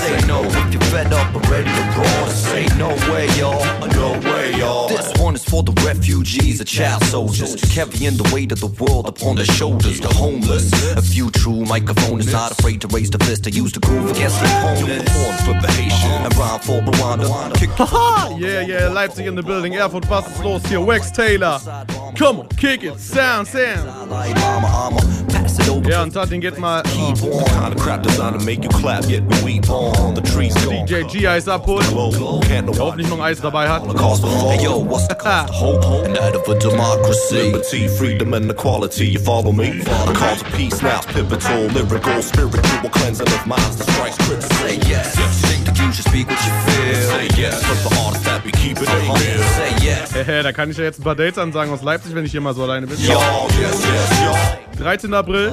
Speaker 32: Say no if you're fed up and ready to roar. Say no way, y'all. No way, y'all. This one is for the refugees, the child soldiers, carrying the weight of the world upon their shoulders. The homeless, a few true microphone is not afraid to raise the fist to use the groove against the opponent. Perform for the Haitian and rhyme for Rwanda.
Speaker 5: Haha, yeah, yeah, Leipzig in the building. Erfurt, was ist los hier? Wax Tailor. Come on, kick it, sound, sound. Ja, und Tatin geht mal. Oh.
Speaker 32: Of we. The.
Speaker 5: DJ G-Eis abholen. Hoffentlich noch ein Eis dabei hat.
Speaker 32: Hey yo, what's the [laughs] cost of hope that of a democracy? Liberty, freedom, and equality. You follow me? A call to peace now, pivotal, lyrical, spiritual cleansing of minds that strikes critical. Say yes. Think that you should speak what you feel. Say yes. For the artists that be keeping it real. Say yes.
Speaker 5: Hehe, da kann ich ja jetzt ein paar Dates ansagen aus Leipzig, wenn ich hier mal so alleine bin.
Speaker 32: Yo, yes, yes, yo.
Speaker 5: 13. April.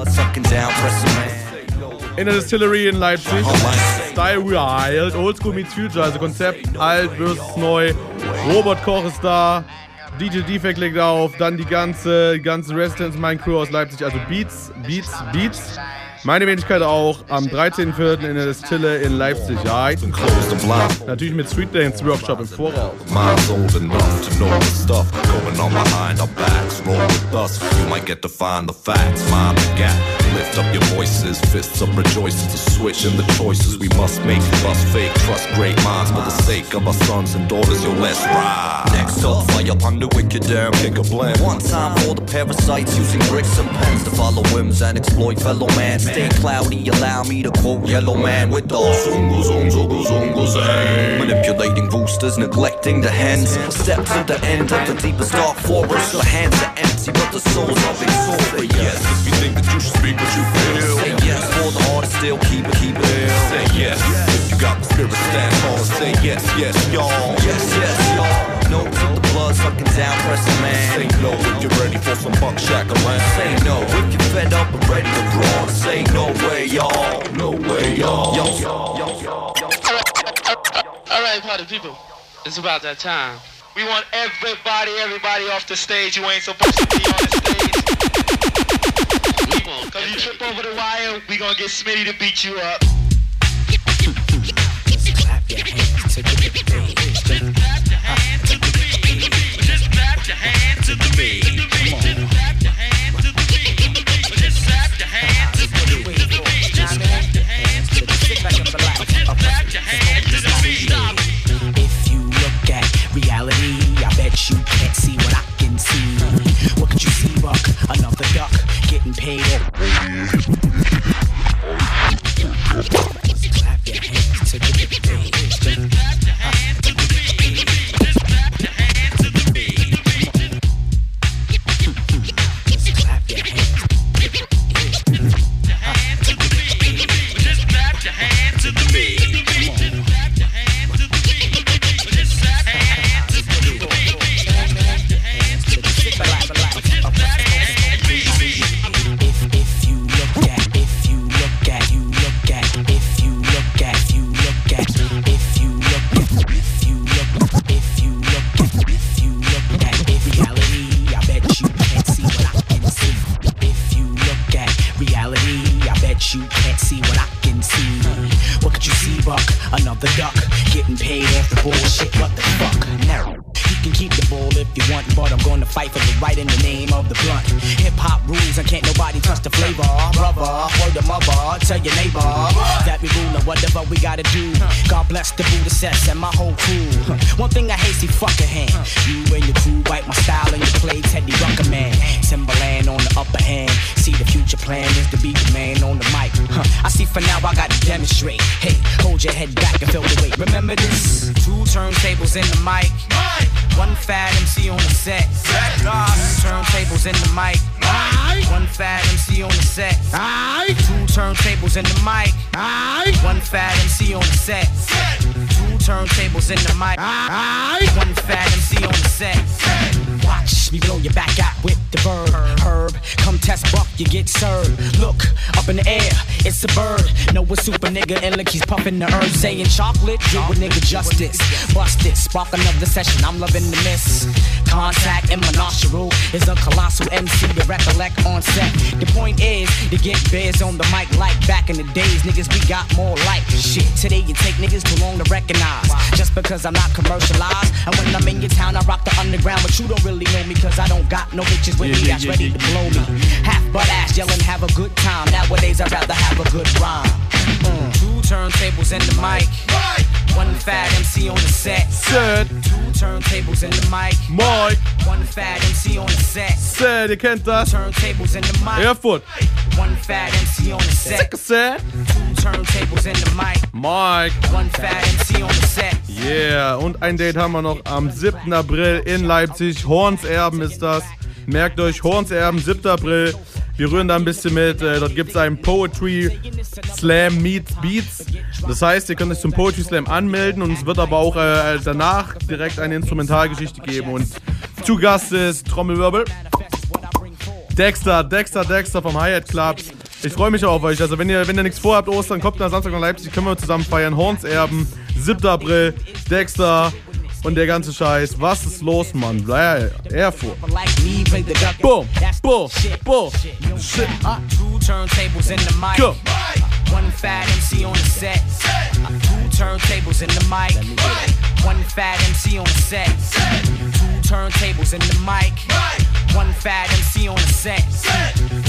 Speaker 5: In der Distillery in Leipzig. Style Wild. Oldschool meets Future. Also Konzept alt versus neu. Robert Koch ist da. DJ Defect legt auf. Dann die ganze, die ganze Residence Mind Crew aus Leipzig. Also Beats, Beats, Beats. Meine Wenigkeit auch am 13.04. in der Distille in Leipzig. Ja, natürlich mit Street Dance Workshop im Voraus.
Speaker 32: Lift up your voices, fists up rejoices to switch in the choices we must make. Bust fake, trust great minds for the sake of our sons and daughters. Yo, let's ride.
Speaker 33: Next up, fire upon the wicked damn
Speaker 32: Pick a blend.
Speaker 33: One time for the parasites using bricks and pens to follow whims and exploit fellow man. Stay cloudy, allow me to quote Yellowman with the zungle zoom zungle zungle zang. Manipulating boosters, neglecting the hens. Step to the end of the deepest dark forest. The hands are empty, but the souls are exalted.
Speaker 32: Yes, if you think that you should speak what you feel.
Speaker 33: Say yes for the heart, still keep it, keep it ill.
Speaker 32: Say yes, if you got the spirit, stand tall say yes, yes, y'all.
Speaker 33: Yes, yes, y'all. No to the blood sucking down, pressing man.
Speaker 32: Say no if you're ready for some buck shackling.
Speaker 33: Say no if you're fed up and ready to brawl. Say no way, y'all.
Speaker 32: No way, y'all.
Speaker 33: Yo, yo, yo.
Speaker 34: All right, party people, it's about that time. We want everybody, everybody off the stage who ain't supposed to be on the stage. Trip over the wire, we gonna get Smitty to beat you up.
Speaker 35: Getting getting paid the bullshit. What the fuck? You can keep the ball if you want, but I'm gonna fight for the right in the name of the blunt. Hip hop rules and can't nobody touch the flavor. Brother, word to mother, tell your neighbor that we ruling whatever we gotta do. God bless the Buddha sets and my whole crew. One thing I hate, see fuck a hand. You and your crew wipe my style and you play Teddy Rucker man. Timberland on the upper hand. See the future plan is to be the man on the mic. I see for now I gotta demonstrate. Hey, hold your head back and feel the weight. Remember this? Two turntables in the mic. One fat MC on the set. Two turntables in the mic. One fat MC on the set. Two turntables in the mic. One fat MC on the set. Two turntables in the mic. One fat MC on the set. Watch me blow your back out with the verb. Herb, come test buck, you get served. Look up in the air, it's a bird. Know a super nigga and look, he's puffing the herb, saying chocolate. Do a nigga justice. Bust it, spark another session. I'm loving the miss. Contact and my nostril is a colossal MC to recollect on set. The point is to get bears on the mic like back in the days. Niggas, we got more like shit. Today you take niggas too long to recognize. Just because I'm not commercialized. And when I'm in your town, I rock the underground, but you don't really know me because I don't got no bitches with
Speaker 5: Yeah,
Speaker 35: me
Speaker 5: yeah,
Speaker 35: that's
Speaker 5: yeah,
Speaker 35: ready to blow me. Half butt ass yelling, have a good time. Nowadays, I'd rather have a good rhyme. Mm. Two turntables and the mic. One fat MC on the set.
Speaker 5: Set.
Speaker 35: Two turntables and the mic.
Speaker 5: Mike.
Speaker 35: One fat MC on the set.
Speaker 5: Set, ihr kennt das.
Speaker 35: Turntables in the mic.
Speaker 5: Erfurt.
Speaker 35: One fat MC on the set.
Speaker 5: Set.
Speaker 35: Two turntables in the mic.
Speaker 5: Mike.
Speaker 35: One fat MC on the set.
Speaker 5: Yeah, und ein Date haben wir noch am 7. April in Leipzig. Hornserben ist das. Merkt euch, Hornserben, 7. April. Wir rühren da ein bisschen mit. Äh, dort gibt es einen Poetry Slam Meets Beats. Das heißt, ihr könnt euch zum Poetry Slam anmelden und es wird aber auch äh, danach direkt eine Instrumentalgeschichte geben. Und zu Gast ist Trommelwirbel. Dexter, Dexter, Dexter vom Hyatt Club. Ich freue mich auf euch. Also wenn ihr, wenn ihr nichts vorhabt, Ostern, kommt nach Samstag nach Leipzig, können wir zusammen feiern. Hornserben, 7. April, Dexter und der ganze Scheiß. Was ist los, Mann? Bля, Erfurt. Boom, boom, boom. Shit.
Speaker 35: Two turntables in the mic.
Speaker 5: Go.
Speaker 35: One fat MC on the set. Two turntables in the mic. One fat MC on the set. Two turntables and the mic. One fat MC on the set.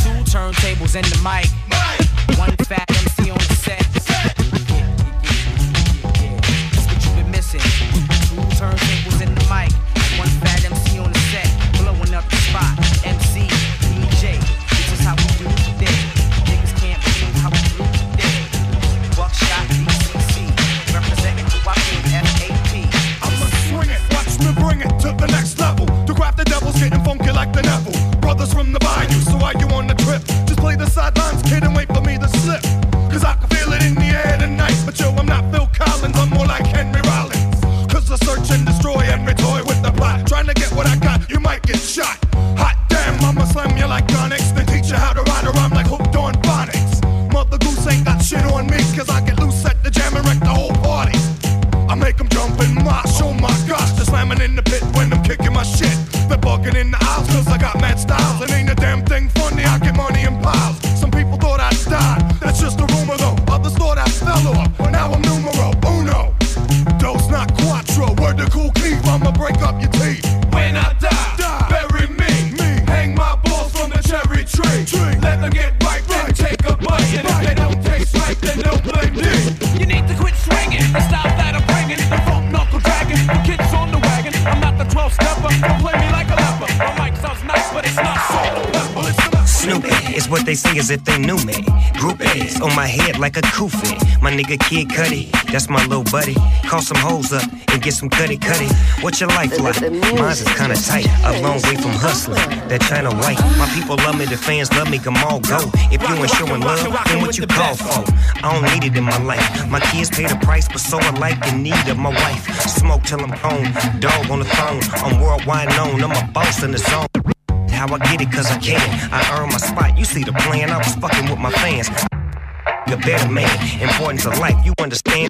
Speaker 35: Two turntables and the mic. One fat MC on the set. Turntables in the mic. One fat MC on the set. Blowing up the spot. MC, DJ. This is how we do today. Niggas can't believe how we do today. Buckshot DCC. Representing who I FAP.
Speaker 29: I'ma swing it, watch me bring it to the next level. To grab the devil's getting funky like the Neville. Brothers from the bayou, so are you on the trip? Just play the sidelines, kid, and wait for me to mosh, oh my gosh, they're slamming in the pit when I'm kicking my shit. They're bugging in the aisles cause I got mad styles. And ain't a damn thing
Speaker 36: as if they knew me. Group A's on my head like a kufi. My nigga Kid Cudi, that's my little buddy. Call some hoes up and get some cutty cutty. What's your life like? Mine's is kinda tight, a long way from hustling. That China white. My people love me, the fans love me, come all go. If you ain't showing love, then what you call for? I don't need it in my life. My kids pay the price, but so alike in need of my wife. Smoke till I'm gone, dog on the phone. I'm worldwide known, I'm a boss in the zone. How I get it, cause I can. I earn my spot. You see the plan, I was fucking with my fans. A better man, importance of life, you understand?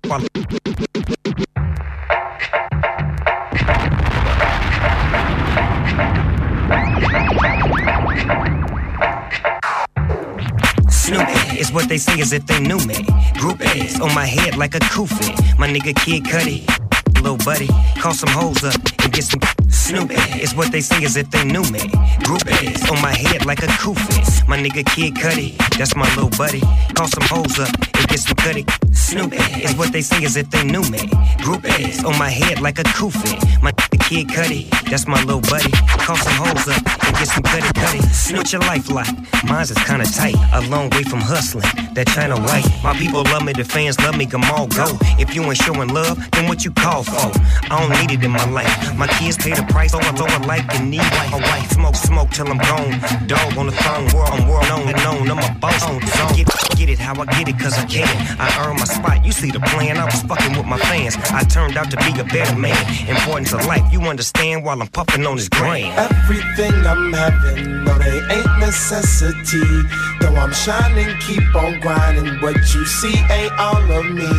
Speaker 36: Is what they say as if they knew me. Group A's on my head like a kufi. My nigga Kid Cudi, little buddy, call some hoes up and get some. Snoopy is what they say as if they knew me. Group A's on my head like a kufi. My nigga Kid Cudi, that's my little buddy, call some hoes up and get some cutty. Snoopy is what they say as if they knew me. Group A's on my head like a kufi. My nigga Kid Cudi, that's my little buddy, call some hoes up and get some cutty cutty. What's your life like? Mine's is kinda tight, a long way from hustling. That China white, my people love me, the fans love me, come all go. If you ain't showing love, then what you call for? I don't need it in my life. My kids pay the price, so I so I like and need a wife. Smoke, smoke till I'm gone. Dog on the phone, world, I'm world known known. I'm a boss on zone. Get, get it how I get it, cause I can. I earn my spot. You see the plan, I was fucking with my fans. I turned out to be a better man. Importance of life, you understand while I'm puffing on this grain.
Speaker 37: Everything I'm having, no, they ain't necessity. Though I'm shining, keep on grinding. What you see ain't all of me.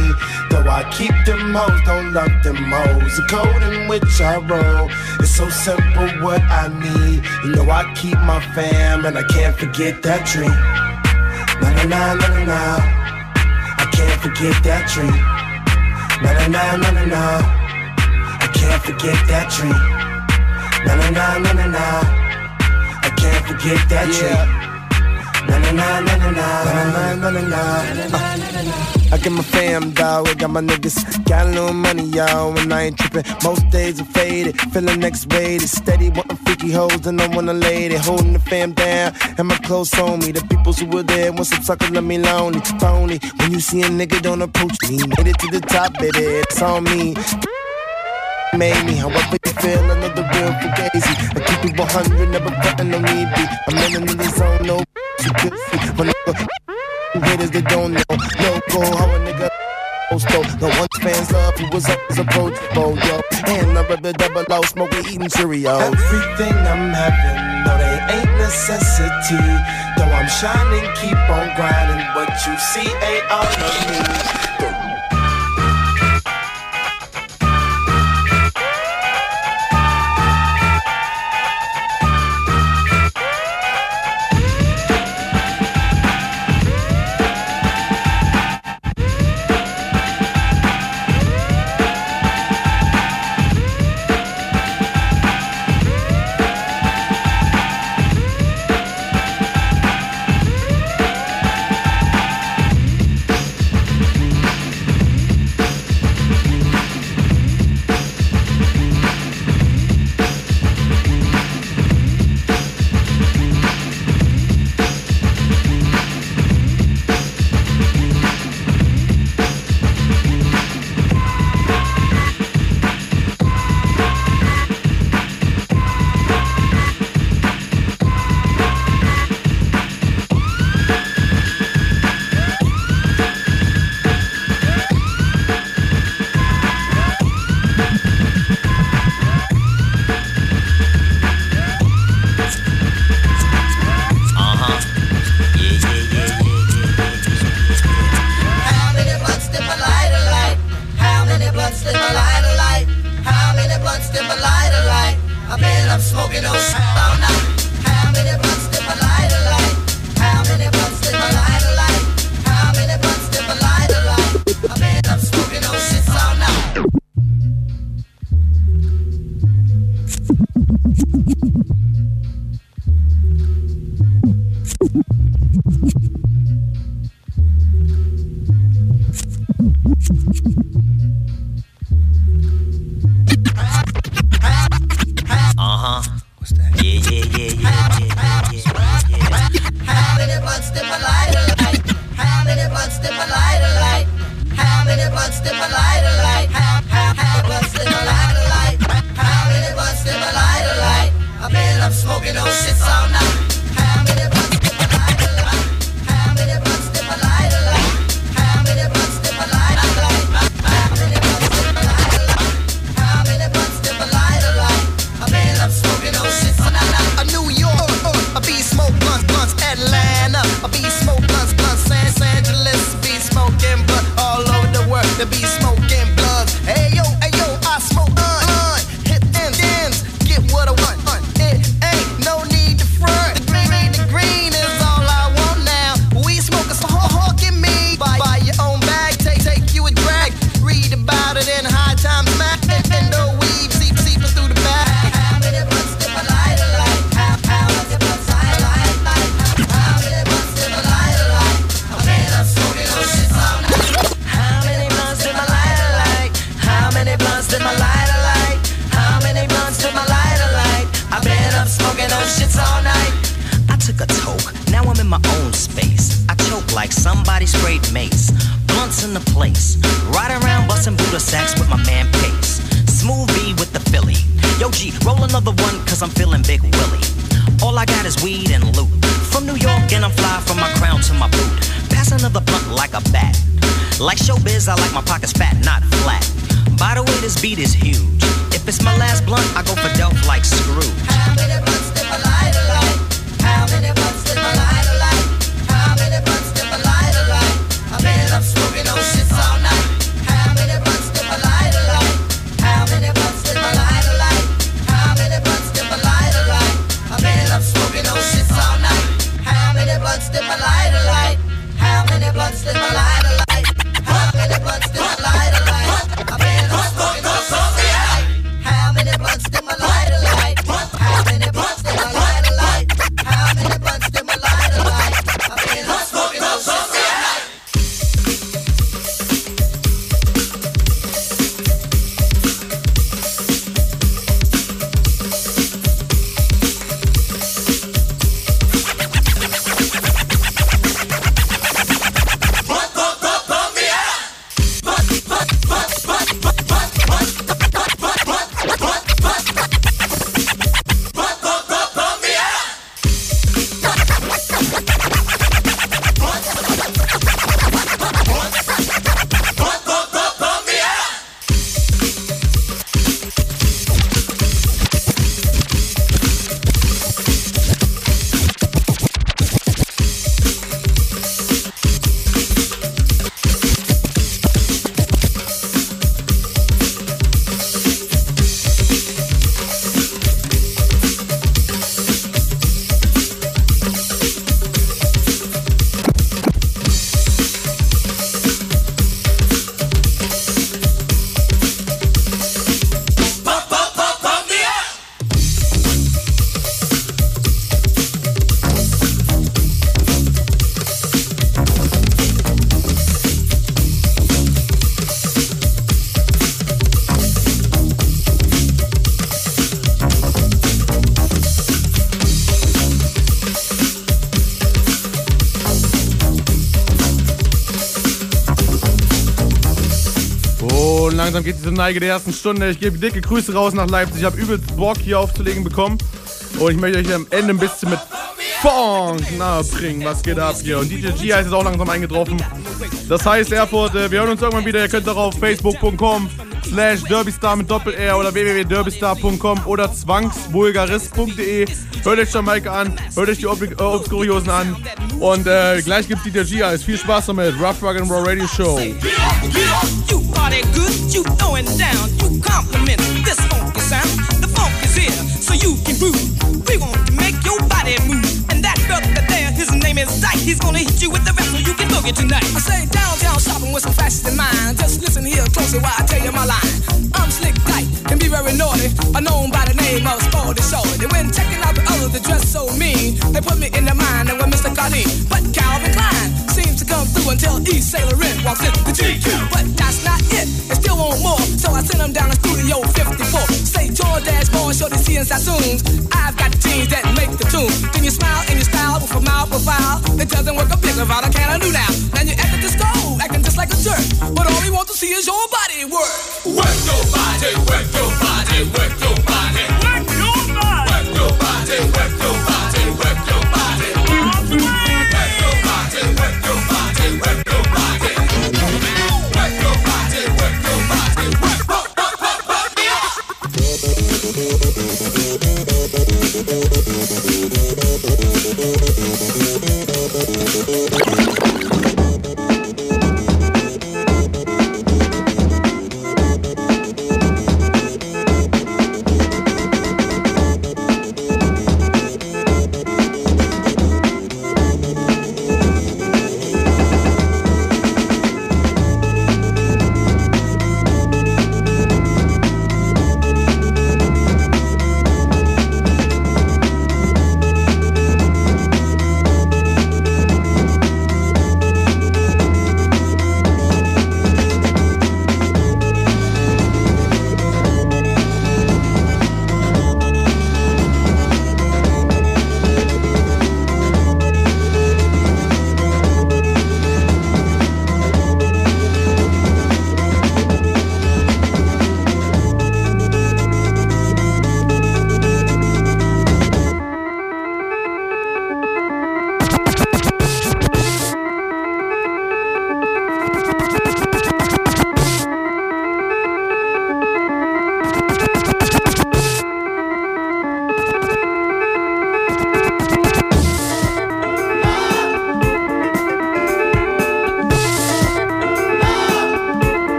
Speaker 37: Though I keep them hoes, don't love them hoes. The code in which I roll is so simple what I need. You know I keep my fam and I can't forget that tree. Na na na na na. I can't forget that tree. Na na na na na na. I can't forget that tree. Na na na na na na. I can't forget that tree. Na na na na na na na na na na. I get my fam, dog. I got my niggas. Got a little money, y'all, and I ain't trippin'. Most days are faded, feeling next weighted. Steady, wanting freaky hoes, and I want a lady. Holding the fam down, and my clothes on me. The peoples who were there want some suckers, let me lonely. Phony, when you see a nigga, don't approach me. Made it to the top, baby, it's on me. Made me, however you feel, another real fugazi. I keep it 100, never frontin' no need be. I'm in another zone, no you could see. When haters they don't know, no go, how a nigga. Stole. The one fans love who was as approachable, yo. And I rub the double O, smoking, eating Cheerios. Everything I'm having, no, they ain't necessity. Though I'm shining, keep on grinding. What you see ain't all of me.
Speaker 38: feeling big willy. All I got is weed and loot. From New York and I'm fly from my crown to my boot. Pass another blunt like a bat. Like showbiz, I like my pockets fat, not flat. By the way, this beat is huge. If it's my last blunt, I go for Delph like Scrooge.
Speaker 5: Neige der ersten Stunde. Ich gebe dicke Grüße raus nach Leipzig. Ich habe übel Bock hier aufzulegen bekommen. Und ich möchte euch am Ende ein bisschen mit Funk nahebringen. Was geht ab hier? Und DJ G ist jetzt auch langsam eingetroffen. Das heißt, Erfurt, wir hören uns irgendwann wieder. Ihr könnt auch auf facebook.com slash derbystar mit Doppel-R oder www.derbystar.com oder zwangsvulgarist.de. Hört euch Jamaika an, hört euch die Ob äh, Obskuriosen an. Und äh, gleich gibt's DJ G. Viel Spaß damit. Rough Rock and Raw Radio Show.
Speaker 37: party goods you throwing down. You compliment this funky sound. The funk is here, so you can groove. We want to make your body move. And that duck that there, his name is Dyke. He's gonna hit you with the rap so you can boogie tonight. I say downtown shopping with some fashions in mind. Just listen here closely while I tell you my line. I'm slick Dyke, can be very naughty. I'm known by the name of Spaldy Shorty. When checking out the others, they dress so mean. They put me in the mind of with Mr. Colleen. But Calvin Klein seems to come through until East Sailor Red walks in the GQ. But that's not I send them down to Studio 54. Say Jordan's boy, show the see in Sassoons. I've got the teams that make the tune.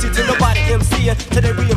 Speaker 9: MC till nobody MC it. Till they
Speaker 5: realize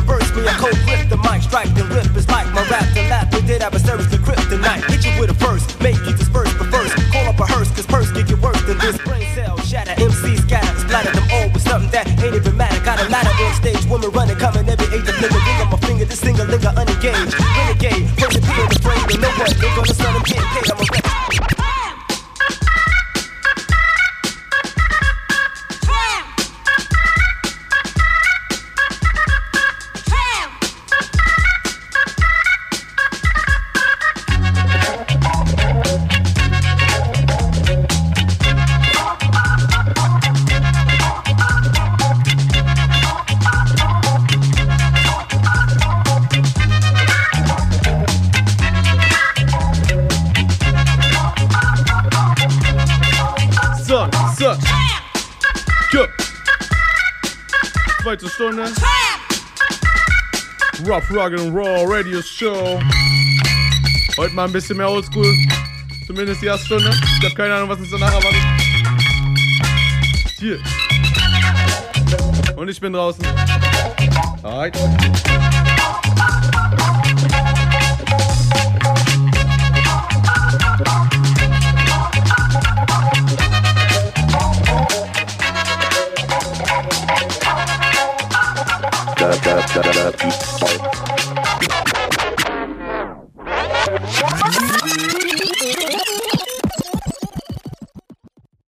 Speaker 5: Rugged and Raw Radio Show. Heute mal ein bisschen mehr Oldschool. Zumindest die erste Stunde. Ich habe keine Ahnung, was uns danach erwartet. Hier. Und ich bin draußen. Hi.